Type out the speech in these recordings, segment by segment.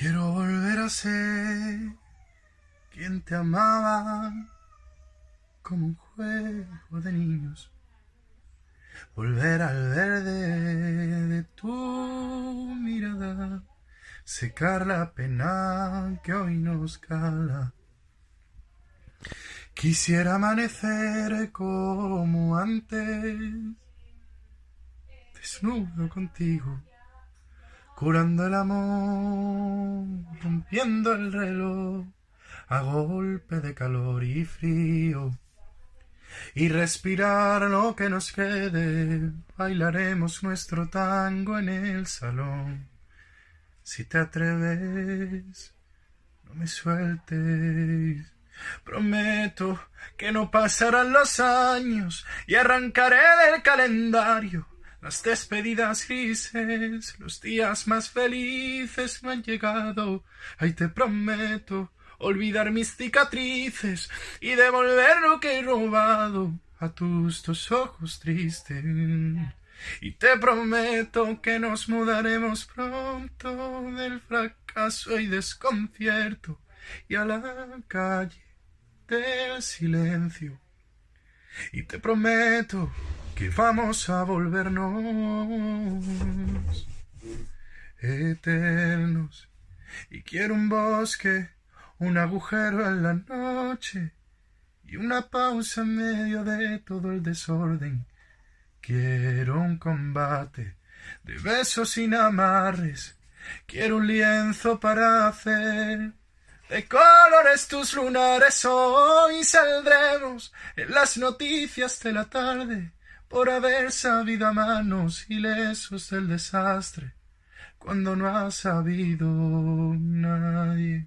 Quiero volver a ser quien te amaba como un juego de niños. Volver al verde de tu mirada, secar la pena que hoy nos cala. Quisiera amanecer como antes, desnudo contigo curando el amor, rompiendo el reloj a golpe de calor y frío. Y respirar lo que nos quede, bailaremos nuestro tango en el salón. Si te atreves, no me sueltes. Prometo que no pasarán los años y arrancaré del calendario las despedidas grises, los días más felices me han llegado. Ay, te prometo olvidar mis cicatrices y devolver lo que he robado a tus dos ojos tristes. Y te prometo que nos mudaremos pronto del fracaso y desconcierto y a la calle del silencio. Y te prometo que vamos a volvernos eternos. Y quiero un bosque, un agujero en la noche y una pausa en medio de todo el desorden. Quiero un combate de besos sin amarres. Quiero un lienzo para hacer de colores tus lunares. Hoy saldremos en las noticias de la tarde por haber sabido a manos ilesos del desastre, cuando no ha sabido nadie.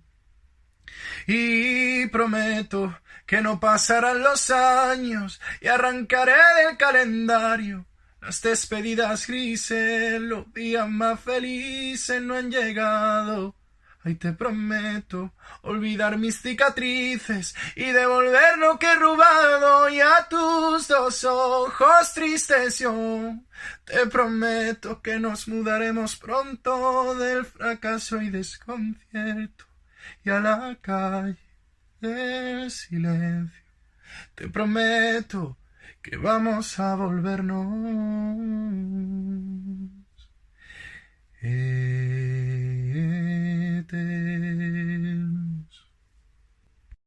Y prometo que no pasarán los años y arrancaré del calendario las despedidas grises, los días más felices no han llegado Ay, te prometo olvidar mis cicatrices y devolver lo que he robado y a tus dos ojos tristes yo. Te prometo que nos mudaremos pronto del fracaso y desconcierto y a la calle del silencio. Te prometo que vamos a volvernos. Eh,